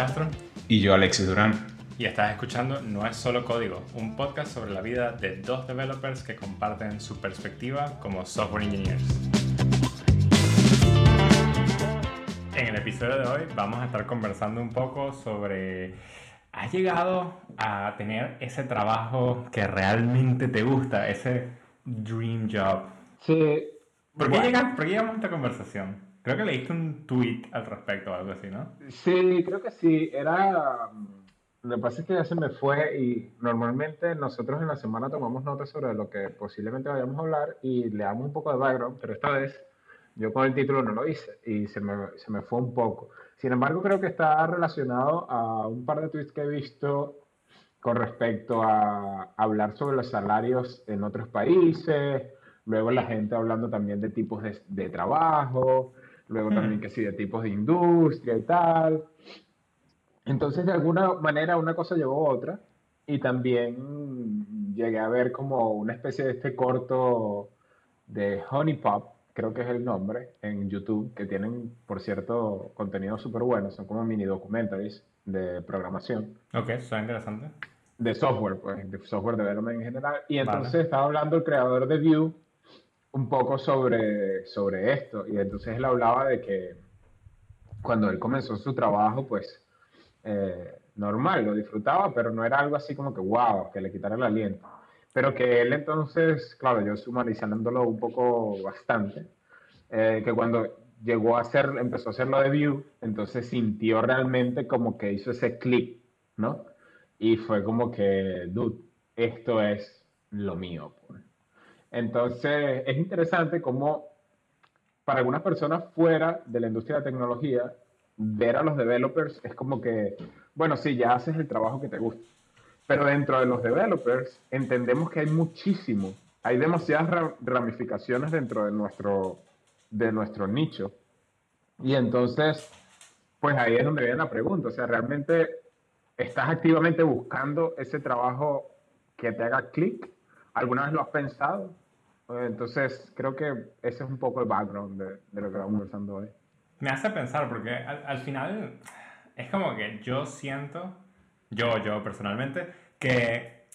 Castro. Y yo, Alexis Durán. Y estás escuchando No es solo código, un podcast sobre la vida de dos developers que comparten su perspectiva como software engineers. En el episodio de hoy vamos a estar conversando un poco sobre... ¿Has llegado a tener ese trabajo que realmente te gusta, ese dream job? Sí. ¿Por qué, llegamos, ¿por qué llegamos a esta conversación? Creo que leíste un tweet al respecto o algo así, ¿no? Sí, creo que sí. Era. Lo que pasa es que ya se me fue y normalmente nosotros en la semana tomamos notas sobre lo que posiblemente vayamos a hablar y le damos un poco de background, pero esta vez yo con el título no lo hice y se me, se me fue un poco. Sin embargo, creo que está relacionado a un par de tweets que he visto con respecto a hablar sobre los salarios en otros países, luego la gente hablando también de tipos de, de trabajo, luego también que sí, de tipos de industria y tal. Entonces, de alguna manera, una cosa llevó a otra y también llegué a ver como una especie de este corto de Honey Pop, creo que es el nombre, en YouTube, que tienen, por cierto, contenido súper bueno, son como mini documentaries de programación. Ok, suena interesante. De software, pues, de software development en general. Y entonces estaba hablando el creador de Vue un poco sobre, sobre esto. Y entonces él hablaba de que cuando él comenzó su trabajo, pues eh, normal, lo disfrutaba, pero no era algo así como que wow, que le quitara el aliento. Pero que él entonces, claro, yo sumarizándolo un poco bastante, eh, que cuando llegó a hacer, empezó a hacer lo de View, entonces sintió realmente como que hizo ese clip, ¿no? Y fue como que, dude, esto es lo mío. Pues. Entonces, es interesante cómo para algunas personas fuera de la industria de tecnología, ver a los developers es como que, bueno, sí, ya haces el trabajo que te gusta. Pero dentro de los developers entendemos que hay muchísimo, hay demasiadas ramificaciones dentro de nuestro, de nuestro nicho. Y entonces, pues ahí es donde viene la pregunta. O sea, ¿realmente estás activamente buscando ese trabajo que te haga clic? ¿Alguna vez lo has pensado? Entonces, creo que ese es un poco el background de, de lo que vamos conversando hoy. Me hace pensar, porque al, al, final es como que yo siento, yo, yo personalmente, que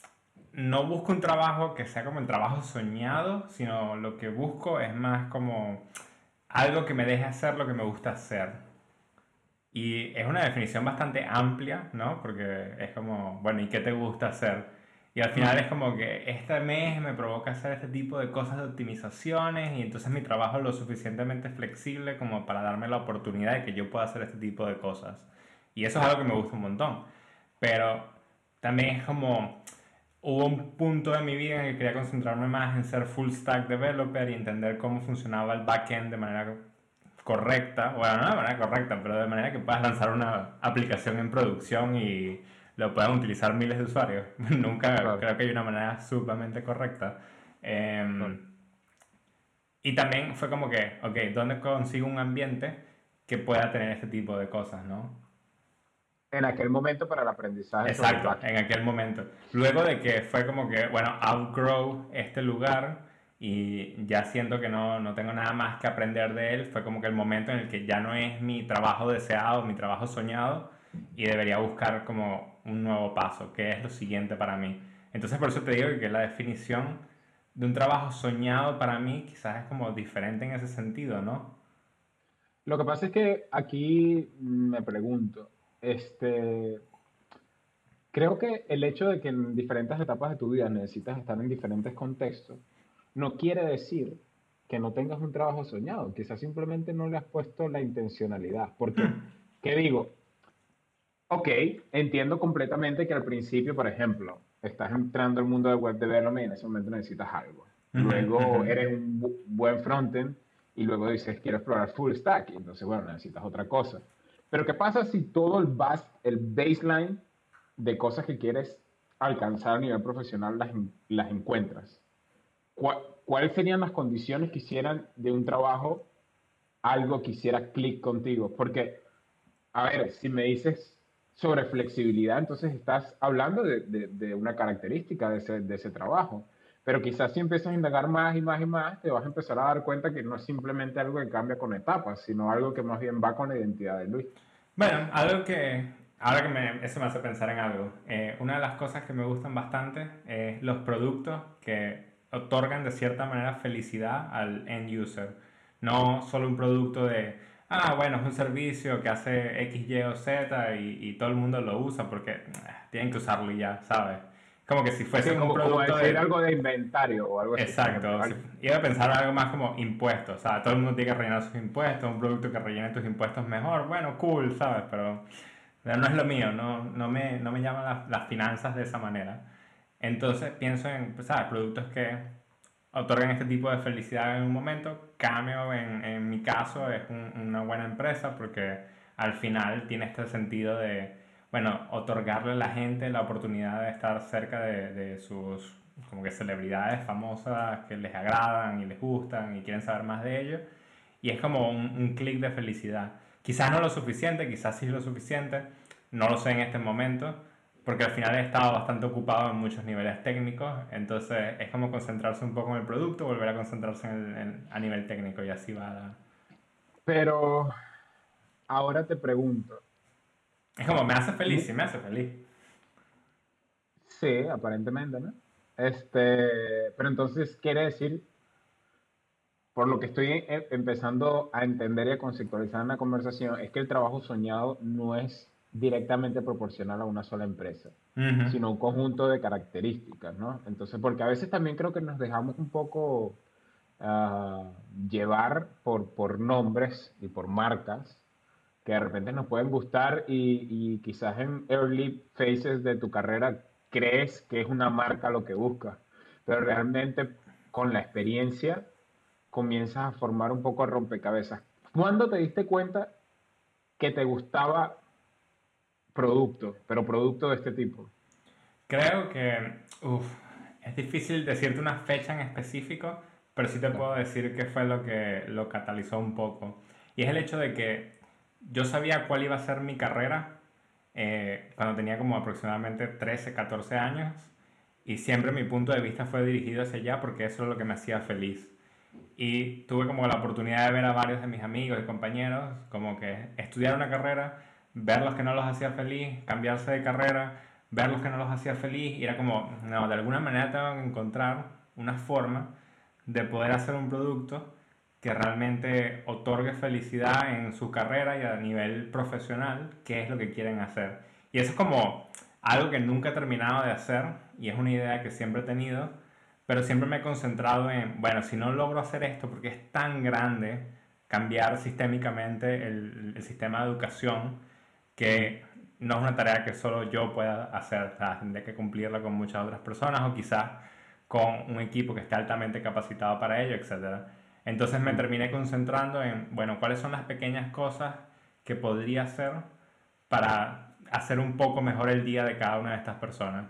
no busco un trabajo que sea como el trabajo soñado, sino lo que busco es más como algo que me deje hacer lo que me gusta hacer. Y es una definición bastante amplia, ¿no? Porque es como, bueno, ¿y qué te gusta hacer? Y al final es como que este mes me provoca hacer este tipo de cosas de optimizaciones y entonces mi trabajo es lo suficientemente flexible como para darme la oportunidad de que yo pueda hacer este tipo de cosas. Y eso es algo que me gusta un montón. Pero también es como, hubo un punto de mi vida en que quería concentrarme más en ser full stack developer y entender cómo funcionaba el backend de manera correcta, bueno, no de manera correcta, pero de manera que puedas lanzar una aplicación en producción y lo puedan utilizar miles de usuarios. Nunca creo que hay una manera sumamente correcta. Eh, Y también fue como que, ok, ¿dónde consigo un ambiente que pueda tener este tipo de cosas, no? En aquel momento para el aprendizaje. Exacto, en aquel momento. Luego de que fue como que, bueno, outgrow este lugar y ya siento que no, no tengo nada más que aprender de él, fue como que el momento en el que ya no es mi trabajo deseado, mi trabajo soñado, y debería buscar como un nuevo paso, que es lo siguiente para mí. Entonces por eso te digo que la definición de un trabajo soñado para mí quizás es como diferente en ese sentido, ¿no? Lo que pasa es que aquí me pregunto, este, creo que el hecho de que en diferentes etapas de tu vida necesitas estar en diferentes contextos, no quiere decir que no tengas un trabajo soñado, quizás simplemente no le has puesto la intencionalidad, porque, ¿qué digo? Ok, entiendo completamente que al principio, por ejemplo, estás entrando al mundo de web development y en ese momento necesitas algo. Luego eres un bu buen frontend y luego dices quiero explorar full stack y entonces, bueno, necesitas otra cosa. Pero ¿qué pasa si todo el, bas el baseline de cosas que quieres alcanzar a nivel profesional las, las encuentras? ¿Cuáles serían las condiciones que hicieran de un trabajo algo que hiciera clic contigo? Porque, a ver, si me dices sobre flexibilidad, entonces estás hablando de, de, de una característica de ese, de ese, trabajo. Pero quizás si empiezas a indagar más y más y más, te vas a empezar a dar cuenta que no es simplemente algo que cambia con etapas, sino algo que más bien va con la identidad de Luis. Bueno, algo que, ahora que me, eso me hace pensar en algo. Eh, una de las cosas que me gustan bastante es los productos que otorgan de cierta manera felicidad al end user. No solo un producto de, ah, bueno, es un servicio que hace X, Y o Z y, y todo el mundo lo usa porque eh, tienen que usarlo y ya, ¿sabes? Como que si fuese un producto de... algo de inventario o algo así. Exacto. iba a pensar algo más como impuestos. O sea, todo el mundo tiene que rellenar sus impuestos, un producto que rellene tus impuestos mejor. Bueno, cool, ¿sabes? Pero no es lo mío, no, no, me, no me llaman las, las finanzas de esa manera. Entonces pienso en, pues, ¿sabes? Productos que otorgan este tipo de felicidad en un momento. Cameo, en, en mi caso, es una buena empresa porque al final tiene este sentido de bueno, otorgarle a la gente la oportunidad de estar cerca de, de, sus como que celebridades famosas que les agradan y les gustan y quieren saber más de ellos. Y es como un, un clic de felicidad. Quizás no lo suficiente, quizás sí lo suficiente, no lo sé en este momento, porque al final he estado bastante ocupado en muchos niveles técnicos, entonces es como concentrarse un poco en el producto, volver a concentrarse en, a nivel técnico y así va. Pero ahora te pregunto, es como, me hace feliz, sí me hace feliz. Sí, aparentemente, ¿no? Este, pero entonces quiere decir, por lo que estoy e, empezando a entender y a conceptualizar en la conversación, es que el trabajo soñado no es directamente proporcional a una sola empresa, sino un conjunto de características, ¿no? Entonces, porque a veces también creo que nos dejamos un poco ah, llevar por, por nombres y por marcas que de repente nos pueden gustar y, y, quizás en early phases de tu carrera crees que es una marca lo que buscas, pero realmente con la experiencia comienzas a formar un poco de rompecabezas. ¿Cuándo te diste cuenta que te gustaba producto, pero producto de este tipo? Creo que uf, es difícil decirte una fecha en específico, pero sí te puedo decir que fue lo que lo catalizó un poco. Y es el hecho de que yo sabía cuál iba a ser mi carrera eh, cuando tenía como aproximadamente 13, 14 años y siempre mi punto de vista fue dirigido hacia allá porque eso es lo que me hacía feliz. Y tuve como la oportunidad de ver a varios de mis amigos y compañeros como que estudiar una carrera, ver los que no los hacía feliz, cambiarse de carrera, ver los que no los hacía feliz y era como, no, de alguna manera tengo que encontrar una forma de poder hacer un producto que realmente otorgue felicidad en su carrera y a nivel profesional, qué es lo que quieren hacer. Y eso es como algo que nunca he terminado de hacer y es una idea que siempre he tenido, pero siempre me he concentrado en, bueno, si no logro hacer esto porque es tan grande cambiar sistémicamente el, el sistema de educación que no es una tarea que solo yo pueda hacer, o tendré que cumplirla con muchas otras personas o quizás con un equipo que esté altamente capacitado para ello, etcétera. Entonces me terminé concentrando en, bueno, cuáles son las pequeñas cosas que podría hacer para hacer un poco mejor el día de cada una de estas personas.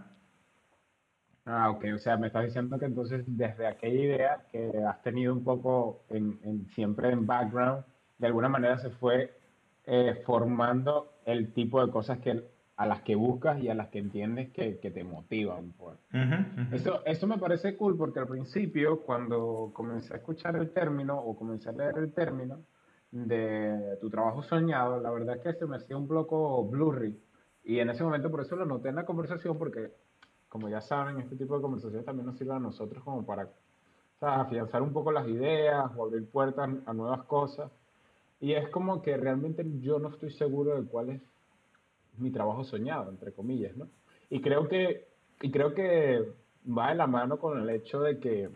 Ah, ok, o sea, me estás diciendo que entonces desde aquella idea que has tenido un poco en, siempre en background, de alguna manera se fue eh, formando el tipo de cosas que a las que buscas y a las que entiendes que, que te motivan. Pues. Eso, eso me parece cool porque al principio, cuando comencé a escuchar el término o comencé a leer el término de tu trabajo soñado, la verdad es que se me hacía un poco blurry. Y en ese momento por eso lo noté en la conversación porque, como ya saben, este tipo de conversaciones también nos sirve a nosotros como para afianzar un poco las ideas o abrir puertas a nuevas cosas. Y es como que realmente yo no estoy seguro de cuál es mi trabajo soñado, entre comillas, ¿no? Y creo que, y creo que va de la mano con el hecho de que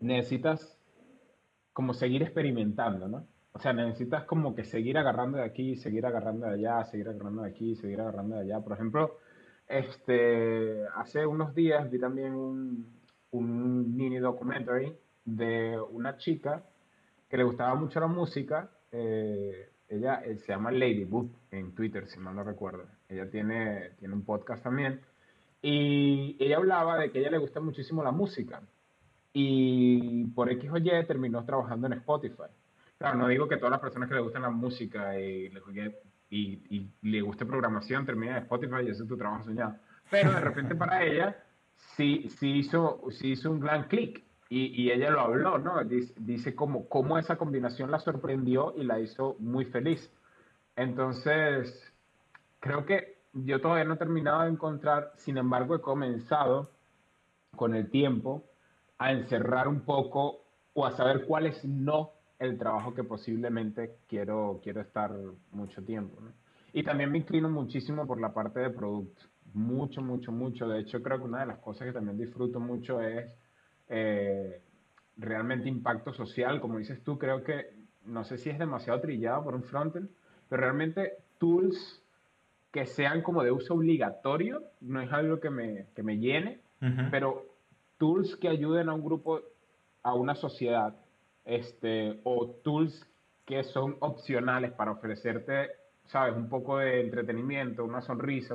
necesitas como seguir experimentando, ¿no? O sea, necesitas como que seguir agarrando de aquí, seguir agarrando de allá, seguir agarrando de aquí, seguir agarrando de allá. Por ejemplo, este, hace unos días vi también un, un mini documentary de una chica que le gustaba mucho la música, eh, ella eh, se llama Lady Book en Twitter, si mal no recuerdo. Ella tiene, tiene un podcast también. Y ella hablaba de que ella le gusta muchísimo la música. Y por X o Y terminó trabajando en Spotify. Claro, no digo que todas las personas que le gustan la música y le guste programación terminen en Spotify y ese es tu trabajo soñado. Pero de repente para ella sí, sí, hizo, sí hizo un gran clic y, ella lo habló, ¿no? Dice, dice cómo, cómo, esa combinación la sorprendió y la hizo muy feliz. Entonces, creo que yo todavía no he terminado de encontrar, sin embargo he comenzado con el tiempo a encerrar un poco o a saber cuál es no el trabajo que posiblemente quiero, quiero estar mucho tiempo. Y también me inclino muchísimo por la parte de producto. Mucho, mucho, mucho. De hecho, creo que una de las cosas que también disfruto mucho es eh, realmente impacto social. Como dices tú, creo que, no sé si es demasiado trillado por un frontend, pero realmente tools que sean como de uso obligatorio, no es algo que me, que me llene, pero tools que ayuden a un grupo, a una sociedad, este, o tools que son opcionales para ofrecerte, sabes, un poco de entretenimiento, una sonrisa,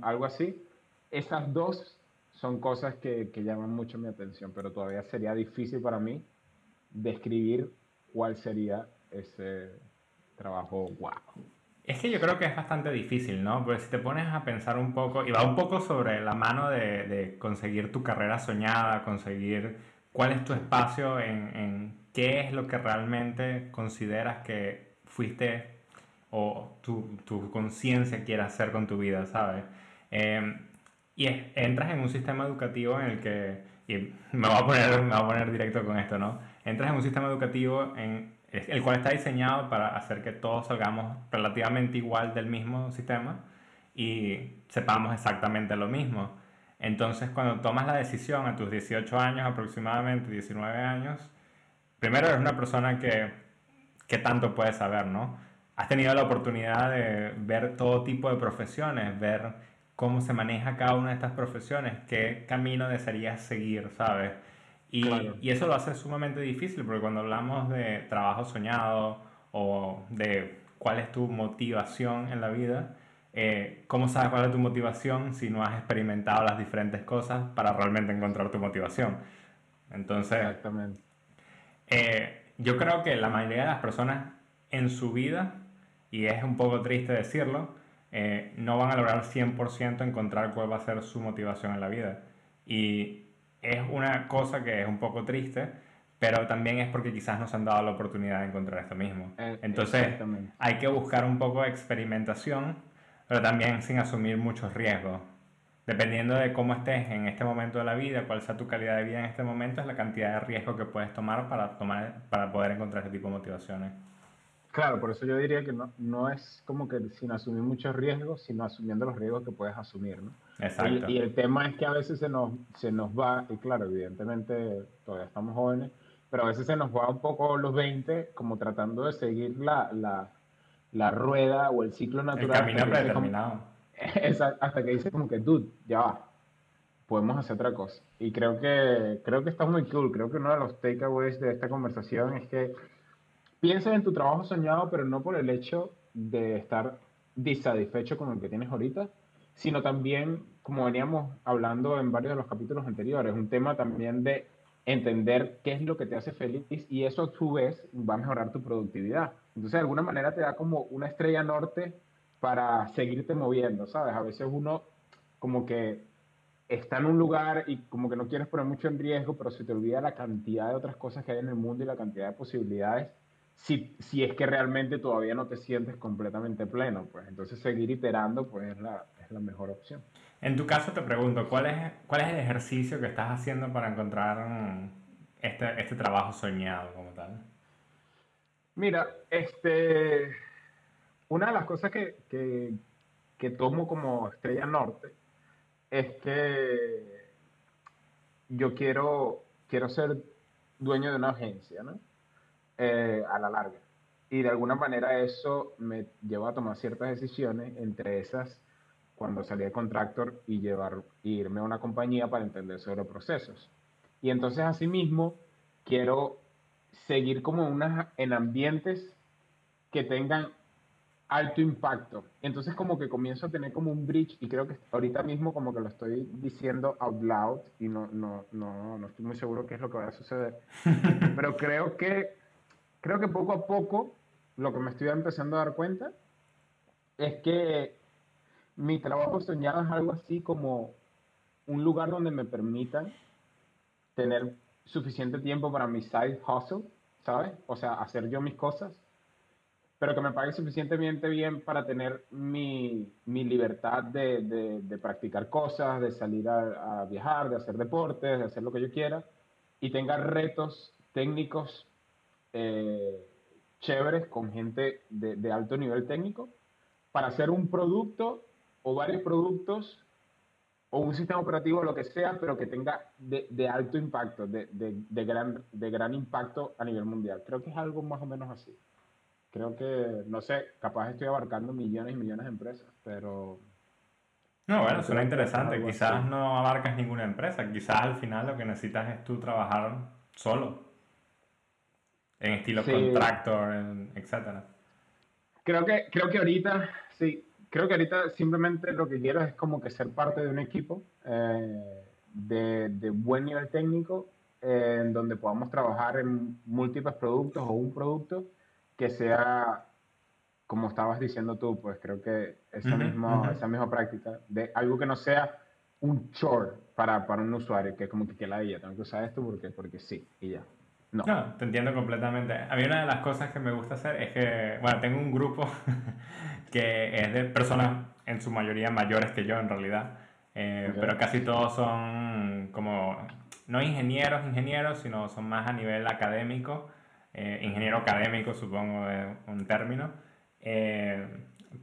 algo así, esas dos son cosas que, que, llaman mucho mi atención, pero todavía sería difícil para mí describir cuál sería ese trabajo wow. Es que yo creo que es bastante difícil, ¿no? Porque si te pones a pensar un poco, y va un poco sobre la mano de, de conseguir tu carrera soñada, conseguir cuál es tu espacio en, qué es lo que realmente consideras que fuiste o tu, tu conciencia quiere hacer con tu vida, ¿sabes? Em, y entras en un sistema educativo en el que, y me voy, a poner, me voy a poner directo con esto, ¿no? Entras en un sistema educativo en el cual está diseñado para hacer que todos salgamos relativamente igual del mismo sistema y sepamos exactamente lo mismo. Entonces, cuando tomas la decisión a tus 18 años aproximadamente, 19 años, primero eres una persona que, que tanto puedes saber, ¿no? Has tenido la oportunidad de ver todo tipo de profesiones, ver cómo se maneja cada una de estas profesiones, qué camino desearías seguir, ¿sabes? Y, y, eso lo hace sumamente difícil porque cuando hablamos de trabajo soñado o de cuál es tu motivación en la vida, eh, ¿cómo sabes cuál es tu motivación si no has experimentado las diferentes cosas para realmente encontrar tu motivación? Entonces, Exactamente. Eh, yo creo que la mayoría de las personas en su vida, y es un poco triste decirlo, eh, no van a lograr 100% encontrar cuál va a ser su motivación en la vida. Y es una cosa que es un poco triste, pero también es porque quizás nos han dado la oportunidad de encontrar esto mismo. Eh, Entonces, hay que buscar un poco de experimentación, pero también sin asumir muchos riesgos. Dependiendo de cómo estés en este momento de la vida, cuál sea tu calidad de vida en este momento, es la cantidad de riesgo que puedes tomar para, tomar, para poder encontrar este tipo de motivaciones. Claro, por eso yo diría que no, no es como que sin asumir muchos riesgos, sino asumiendo los riesgos que puedes asumir, ¿no? Exacto. Y, el tema es que a veces se nos, se nos va, y claro, evidentemente todavía estamos jóvenes, pero a veces se nos va un poco los 20 como tratando de seguir la, la, la rueda o el ciclo natural. El camino predeterminado. hasta que dice como que, dude, ya va, podemos hacer otra cosa. Y creo que, creo que está muy cool, creo que uno de los takeaways de esta conversación es que pienses en tu trabajo soñado, pero no por el hecho de estar disatisfecho con el que tienes ahorita, sino también, como veníamos hablando en varios de los capítulos anteriores, un tema también de entender qué es lo que te hace feliz y eso a su vez va a mejorar tu productividad. Entonces, de alguna manera te da como una estrella norte para seguirte moviendo, ¿sabes? A veces uno como que está en un lugar y como que no quieres poner mucho en riesgo, pero se te olvida la cantidad de otras cosas que hay en el mundo y la cantidad de posibilidades si, si es que realmente todavía no te sientes completamente pleno, pues entonces seguir iterando pues es la, es la mejor opción. En tu caso te pregunto, ¿cuál es, ¿cuál es el ejercicio que estás haciendo para encontrar este, este trabajo soñado como tal? Mira, este, una de las cosas que, que, que tomo como estrella norte es que yo quiero, quiero ser dueño de una agencia, ¿no? Eh, a la larga. Y de alguna manera eso me llevó a tomar ciertas decisiones, entre esas cuando salí de contractor y llevar, irme a una compañía para entender sobre procesos. Y entonces asimismo quiero seguir como unas, en ambientes que tengan alto impacto. Entonces como que comienzo a tener como un bridge y creo que ahorita mismo como que lo estoy diciendo out loud y no, no, no, no estoy muy seguro qué es lo que va a suceder. Pero creo que creo que poco a poco lo que me estoy empezando a dar cuenta es que mi trabajo soñado es algo así como un lugar donde me permitan tener suficiente tiempo para mi side hustle, ¿sabes? O sea, hacer yo mis cosas, pero que me pague suficientemente bien para tener mi, mi libertad de, de, practicar cosas, de salir a, viajar, de hacer deportes, de hacer lo que yo quiera, y tenga retos técnicos eh, chéveres con gente de, de alto nivel técnico para hacer un producto o varios productos o un sistema operativo, lo que sea, pero que tenga de, de alto impacto, de, de, gran, de gran impacto a nivel mundial. Creo que es algo más o menos así. Creo que, no sé, capaz estoy abarcando millones y millones de empresas, pero... No, bueno, suena interesante. Quizás no abarcas ninguna empresa. Quizás al final lo que necesitas es tú trabajar solo. En estilo contractor, etcétera. Creo que, creo que ahorita, sí, creo que ahorita simplemente lo que quiero es como que ser parte de un equipo eh, de, de, buen nivel técnico eh, en donde podamos trabajar en múltiples productos o un producto que sea, como estabas diciendo tú, pues creo que esa, misma, esa misma práctica de algo que no sea un chore para, para un usuario, que es como que, que la ella, tengo que usar esto porque, porque sí, y ya. No. te entiendo completamente. A mí una de las cosas que me gusta hacer es que, bueno, tengo un grupo que es de personas en su mayoría mayores que yo en realidad, eh, pero casi todos son como, no ingenieros, ingenieros, sino son más a nivel académico, eh, ingeniero académico supongo es un término, eh,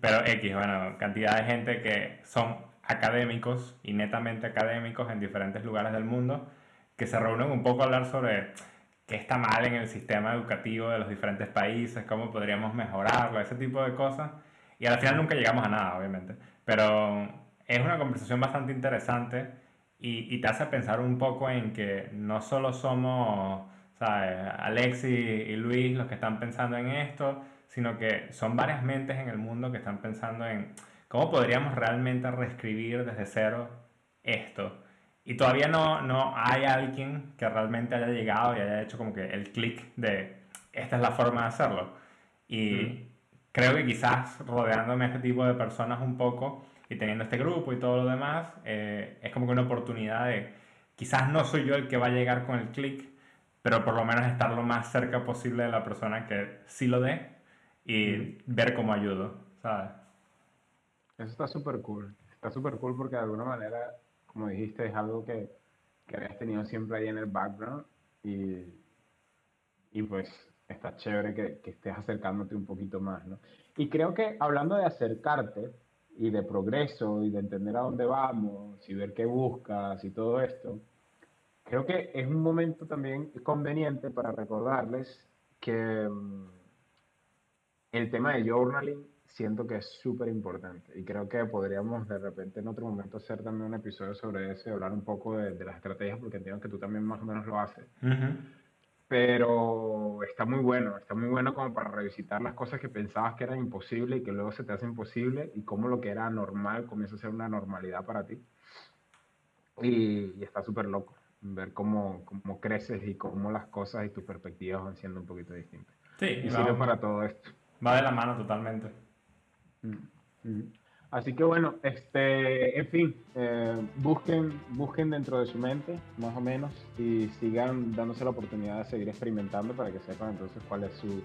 pero X, bueno, cantidad de gente que son académicos y netamente académicos en diferentes lugares del mundo, que se reúnen un poco a hablar sobre qué está mal en el sistema educativo de los diferentes países, cómo podríamos mejorarlo, ese tipo de cosas. Y al final nunca llegamos a nada, obviamente. Pero es una conversación bastante interesante y, y te hace pensar un poco en que no solo somos ¿sabes? Alexi y Luis los que están pensando en esto, sino que son varias mentes en el mundo que están pensando en cómo podríamos realmente reescribir desde cero esto. Y todavía no, no hay alguien que realmente haya llegado y haya hecho como que el clic de esta es la forma de hacerlo. Y creo que quizás rodeándome de este tipo de personas un poco y teniendo este grupo y todo lo demás, eh, es como que una oportunidad de quizás no soy yo el que va a llegar con el clic, pero por lo menos estar lo más cerca posible de la persona que sí lo dé y ver cómo ayudo, ¿sabes? Eso está súper cool. Está súper cool porque de alguna manera como dijiste, es algo que, que habías tenido siempre ahí en el background y, y pues está chévere que, que, estés acercándote un poquito más, ¿no? Y creo que hablando de acercarte y de progreso y de entender a dónde vamos y ver qué buscas y todo esto, creo que es un momento también conveniente para recordarles que mm, el tema de journaling siento que es súper importante y creo que podríamos de repente en otro momento hacer también un episodio sobre eso y hablar un poco de, las estrategias porque entiendo que tú también más o menos lo haces. Pero está muy bueno, está muy bueno como para revisitar las cosas que pensabas que eran imposibles y que luego se te hacen posible y cómo lo que era normal comienza a ser una normalidad para ti. Y, está súper loco ver cómo, cómo creces y cómo las cosas y tus perspectivas van siendo un poquito distintas. Sí, y sirve para todo esto. Va de la mano totalmente. Mm, mm. Así que bueno, este, en fin, eh, busquen, busquen dentro de su mente, más o menos, y sigan dándose la oportunidad de seguir experimentando para que sepan entonces cuál es su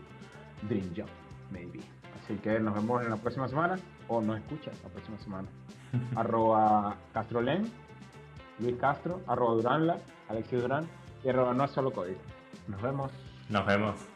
dream job, maybe. Así que nos vemos en la próxima semana, o nos escuchan la próxima semana. arroba Castrolen, Luis Castro, arroba Duranla, Alexis Durán, y arroba no es solo código. Nos vemos. Nos vemos.